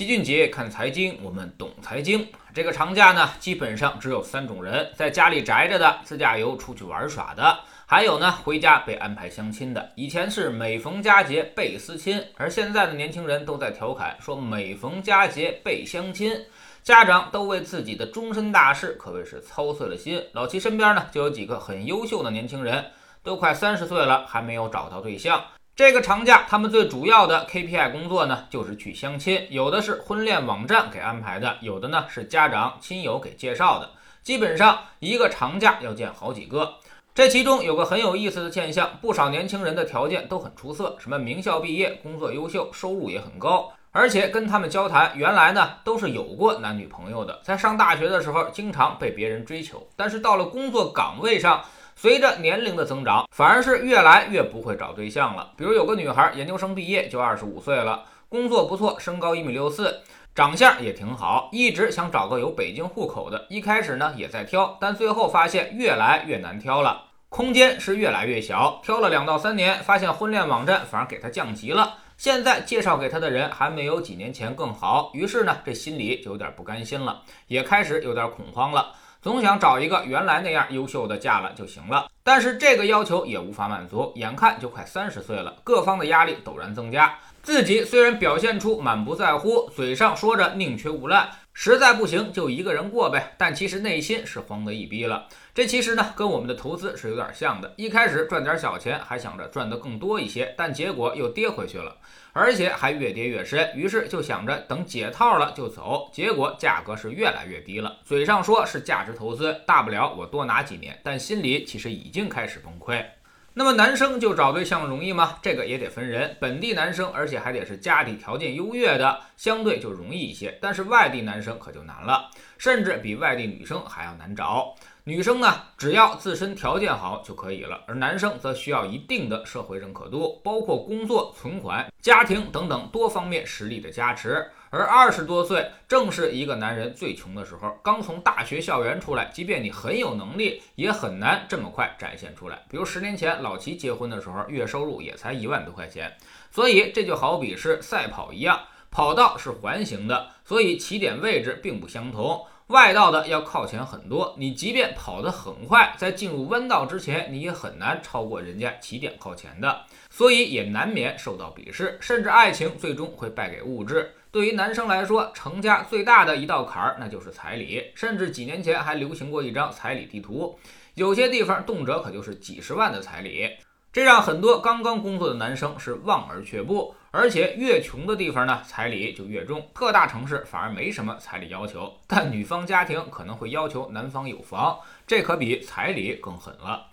齐俊杰看财经，我们懂财经。这个长假呢，基本上只有三种人：在家里宅着的，自驾游出去玩耍的，还有呢回家被安排相亲的。以前是每逢佳节倍思亲，而现在的年轻人都在调侃说每逢佳节倍相亲。家长都为自己的终身大事可谓是操碎了心。老齐身边呢就有几个很优秀的年轻人，都快三十岁了，还没有找到对象。这个长假，他们最主要的 KPI 工作呢，就是去相亲。有的是婚恋网站给安排的，有的呢是家长亲友给介绍的。基本上一个长假要见好几个。这其中有个很有意思的现象，不少年轻人的条件都很出色，什么名校毕业，工作优秀，收入也很高。而且跟他们交谈，原来呢都是有过男女朋友的，在上大学的时候经常被别人追求，但是到了工作岗位上。随着年龄的增长，反而是越来越不会找对象了。比如有个女孩，研究生毕业就二十五岁了，工作不错，身高一米六四，长相也挺好，一直想找个有北京户口的。一开始呢也在挑，但最后发现越来越难挑了，空间是越来越小。挑了两到三年，发现婚恋网站反而给她降级了。现在介绍给她的人还没有几年前更好，于是呢这心里就有点不甘心了，也开始有点恐慌了。总想找一个原来那样优秀的嫁了就行了，但是这个要求也无法满足。眼看就快三十岁了，各方的压力陡然增加。自己虽然表现出满不在乎，嘴上说着宁缺毋滥。实在不行就一个人过呗，但其实内心是慌得一逼了。这其实呢跟我们的投资是有点像的，一开始赚点小钱，还想着赚得更多一些，但结果又跌回去了，而且还越跌越深。于是就想着等解套了就走，结果价格是越来越低了。嘴上说是价值投资，大不了我多拿几年，但心里其实已经开始崩溃。那么男生就找对象容易吗？这个也得分人。本地男生，而且还得是家里条件优越的，相对就容易一些。但是外地男生可就难了，甚至比外地女生还要难找。女生呢，只要自身条件好就可以了，而男生则需要一定的社会认可度，包括工作、存款、家庭等等多方面实力的加持。而二十多岁正是一个男人最穷的时候，刚从大学校园出来，即便你很有能力，也很难这么快展现出来。比如十年前老齐结婚的时候，月收入也才一万多块钱，所以这就好比是赛跑一样，跑道是环形的，所以起点位置并不相同。外道的要靠前很多，你即便跑得很快，在进入弯道之前，你也很难超过人家起点靠前的，所以也难免受到鄙视，甚至爱情最终会败给物质。对于男生来说，成家最大的一道坎儿，那就是彩礼，甚至几年前还流行过一张彩礼地图，有些地方动辄可就是几十万的彩礼。这让很多刚刚工作的男生是望而却步，而且越穷的地方呢，彩礼就越重。各大城市反而没什么彩礼要求，但女方家庭可能会要求男方有房，这可比彩礼更狠了。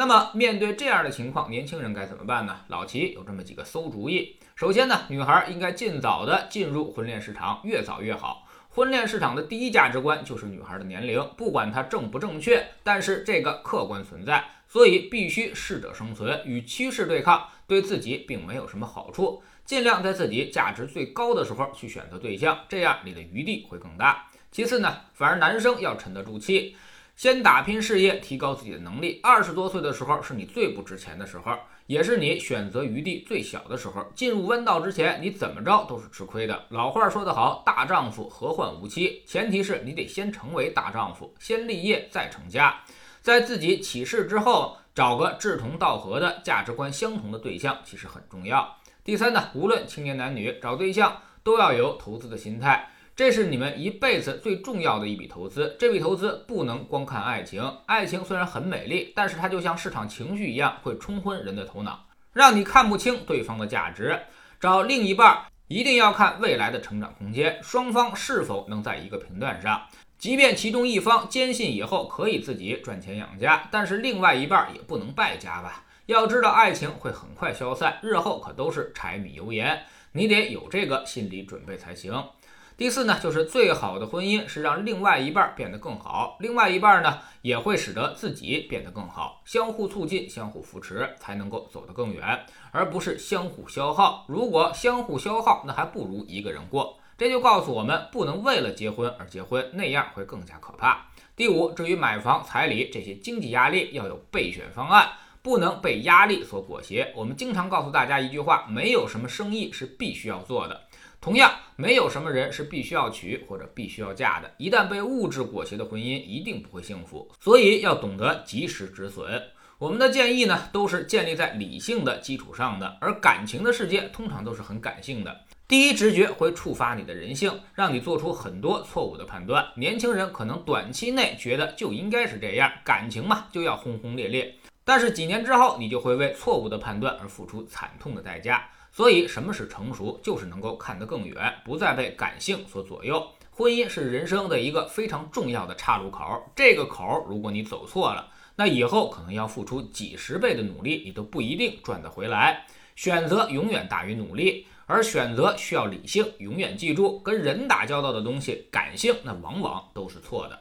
那么面对这样的情况，年轻人该怎么办呢？老齐有这么几个馊主意。首先呢，女孩应该尽早的进入婚恋市场，越早越好。婚恋市场的第一价值观就是女孩的年龄，不管它正不正确，但是这个客观存在。所以必须适者生存，与趋势对抗，对自己并没有什么好处。尽量在自己价值最高的时候去选择对象，这样你的余地会更大。其次呢，反而男生要沉得住气，先打拼事业，提高自己的能力。二十多岁的时候是你最不值钱的时候，也是你选择余地最小的时候。进入弯道之前，你怎么着都是吃亏的。老话说得好，大丈夫何患无妻？前提是你得先成为大丈夫，先立业再成家。在自己起势之后，找个志同道合的、价值观相同的对象，其实很重要。第三呢，无论青年男女找对象，都要有投资的心态，这是你们一辈子最重要的一笔投资。这笔投资不能光看爱情，爱情虽然很美丽，但是它就像市场情绪一样，会冲昏人的头脑，让你看不清对方的价值。找另一半一定要看未来的成长空间，双方是否能在一个频段上。即便其中一方坚信以后可以自己赚钱养家，但是另外一半也不能败家吧？要知道，爱情会很快消散，日后可都是柴米油盐，你得有这个心理准备才行。第四呢，就是最好的婚姻是让另外一半变得更好，另外一半呢也会使得自己变得更好，相互促进、相互扶持，才能够走得更远，而不是相互消耗。如果相互消耗，那还不如一个人过。这就告诉我们，不能为了结婚而结婚，那样会更加可怕。第五，至于买房、彩礼这些经济压力，要有备选方案，不能被压力所裹挟。我们经常告诉大家一句话：没有什么生意是必须要做的，同样，没有什么人是必须要娶或者必须要嫁的。一旦被物质裹挟的婚姻，一定不会幸福。所以要懂得及时止损。我们的建议呢，都是建立在理性的基础上的。而感情的世界通常都是很感性的，第一直觉会触发你的人性，让你做出很多错误的判断。年轻人可能短期内觉得就应该是这样，感情嘛就要轰轰烈烈。但是几年之后，你就会为错误的判断而付出惨痛的代价。所以，什么是成熟？就是能够看得更远，不再被感性所左右。婚姻是人生的一个非常重要的岔路口，这个口如果你走错了。那以后可能要付出几十倍的努力，你都不一定赚得回来。选择永远大于努力，而选择需要理性。永远记住，跟人打交道的东西，感性那往往都是错的。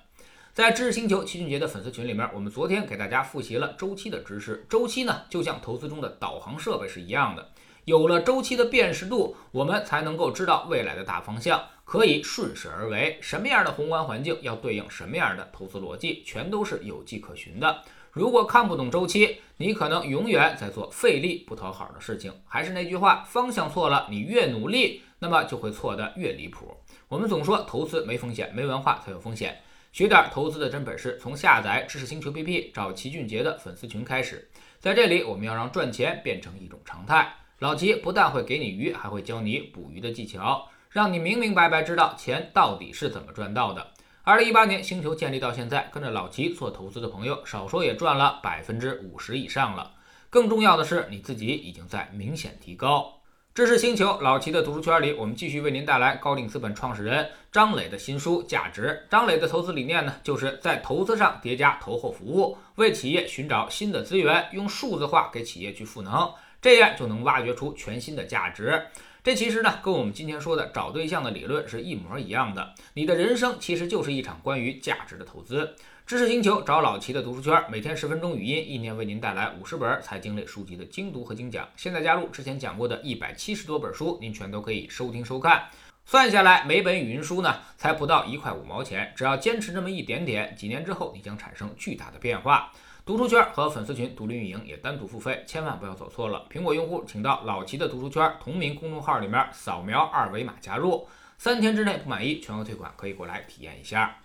在知识星球齐俊杰的粉丝群里面，我们昨天给大家复习了周期的知识。周期呢，就像投资中的导航设备是一样的。有了周期的辨识度，我们才能够知道未来的大方向，可以顺势而为。什么样的宏观环境要对应什么样的投资逻辑，全都是有迹可循的。如果看不懂周期，你可能永远在做费力不讨好的事情。还是那句话，方向错了，你越努力，那么就会错得越离谱。我们总说投资没风险，没文化才有风险。学点投资的真本事，从下载知识星球 APP 找齐俊杰的粉丝群开始。在这里，我们要让赚钱变成一种常态。老齐不但会给你鱼，还会教你捕鱼的技巧，让你明明白白知道钱到底是怎么赚到的。二零一八年星球建立到现在，跟着老齐做投资的朋友，少说也赚了百分之五十以上了。更重要的是，你自己已经在明显提高。知识星球老齐的读书圈里，我们继续为您带来高瓴资本创始人张磊的新书《价值》。张磊的投资理念呢，就是在投资上叠加投后服务，为企业寻找新的资源，用数字化给企业去赋能。这样就能挖掘出全新的价值。这其实呢，跟我们今天说的找对象的理论是一模一样的。你的人生其实就是一场关于价值的投资。知识星球找老齐的读书圈，每天十分钟语音，一年为您带来五十本财经类书籍的精读和精讲。现在加入，之前讲过的一百七十多本书，您全都可以收听收看。算下来，每本语音书呢，才不到一块五毛钱。只要坚持这么一点点，几年之后，你将产生巨大的变化。读书圈和粉丝群独立运营也单独付费，千万不要走错了。苹果用户请到老齐的读书圈同名公众号里面扫描二维码加入，三天之内不满意全额退款，可以过来体验一下。